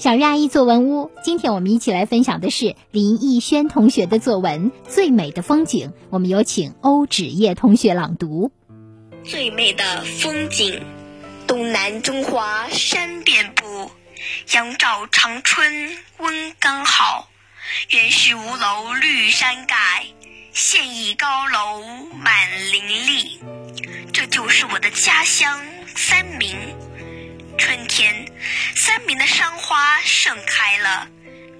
小日阿姨作文屋，今天我们一起来分享的是林奕轩同学的作文《最美的风景》。我们有请欧芷叶同学朗读。最美的风景，东南中华山遍布，阳照长春温刚好。原是吴楼绿山盖，现已高楼满林立。这就是我的家乡三明。春天，三明的山花盛开了，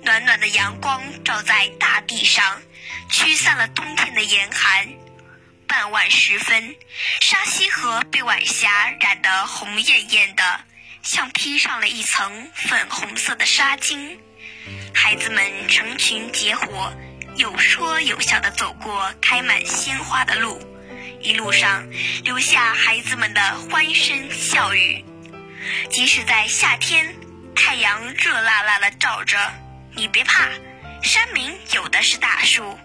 暖暖的阳光照在大地上，驱散了冬天的严寒。傍晚时分，沙溪河被晚霞染得红艳艳的，像披上了一层粉红色的纱巾。孩子们成群结伙，有说有笑地走过开满鲜花的路，一路上留下孩子们的欢声笑语。即使在夏天，太阳热辣辣的照着，你别怕，山明有的是大树，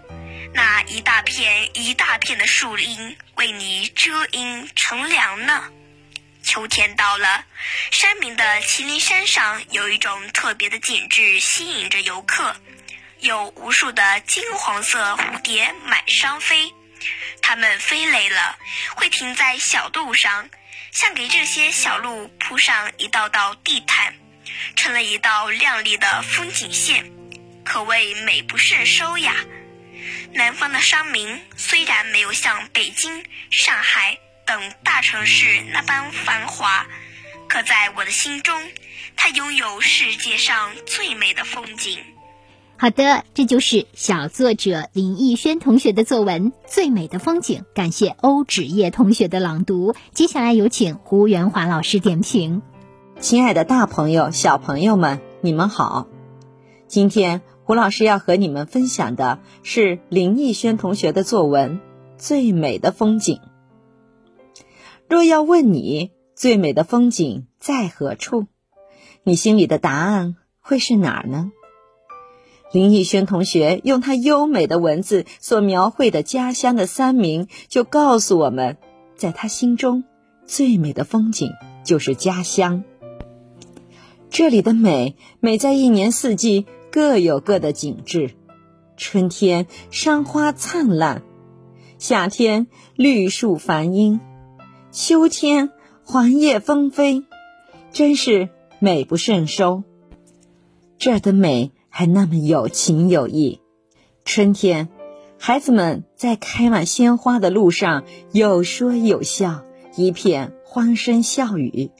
那一大片一大片的树荫为你遮阴乘凉呢。秋天到了，山明的麒麟山上有一种特别的景致吸引着游客，有无数的金黄色蝴蝶满山飞，它们飞累了会停在小路上。像给这些小路铺上一道道地毯，成了一道亮丽的风景线，可谓美不胜收呀。南方的山明虽然没有像北京、上海等大城市那般繁华，可在我的心中，它拥有世界上最美的风景。好的，这就是小作者林奕轩同学的作文《最美的风景》，感谢欧芷叶同学的朗读。接下来有请胡元华老师点评。亲爱的，大朋友、小朋友们，你们好。今天胡老师要和你们分享的是林奕轩同学的作文《最美的风景》。若要问你最美的风景在何处，你心里的答案会是哪儿呢？林奕轩同学用他优美的文字所描绘的家乡的三明，就告诉我们，在他心中，最美的风景就是家乡。这里的美，美在一年四季各有各的景致：春天山花灿烂，夏天绿树繁荫，秋天黄叶纷飞，真是美不胜收。这儿的美。还那么有情有义。春天，孩子们在开满鲜花的路上有说有笑，一片欢声笑语。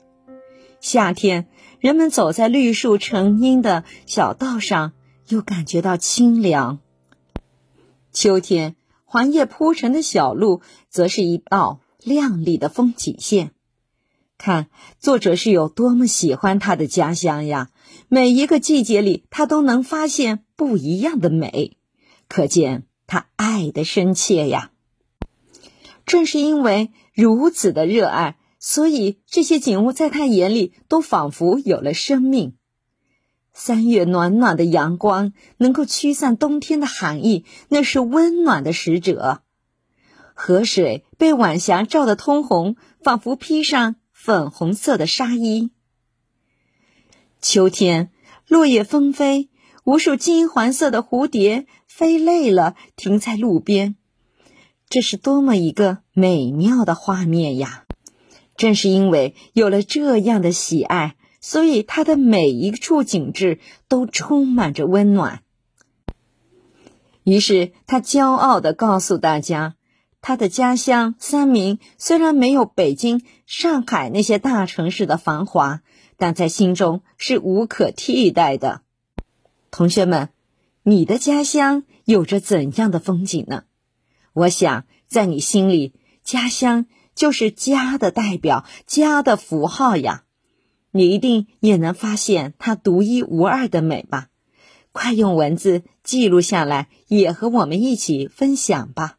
夏天，人们走在绿树成荫的小道上，又感觉到清凉。秋天，黄叶铺成的小路，则是一道亮丽的风景线。看，作者是有多么喜欢他的家乡呀！每一个季节里，他都能发现不一样的美，可见他爱的深切呀。正是因为如此的热爱，所以这些景物在他眼里都仿佛有了生命。三月暖暖的阳光能够驱散冬天的寒意，那是温暖的使者。河水被晚霞照得通红，仿佛披上粉红色的纱衣。秋天，落叶纷飞，无数金黄色的蝴蝶飞累了，停在路边。这是多么一个美妙的画面呀！正是因为有了这样的喜爱，所以它的每一处景致都充满着温暖。于是，他骄傲地告诉大家，他的家乡三明虽然没有北京、上海那些大城市的繁华。但在心中是无可替代的。同学们，你的家乡有着怎样的风景呢？我想，在你心里，家乡就是家的代表，家的符号呀。你一定也能发现它独一无二的美吧？快用文字记录下来，也和我们一起分享吧。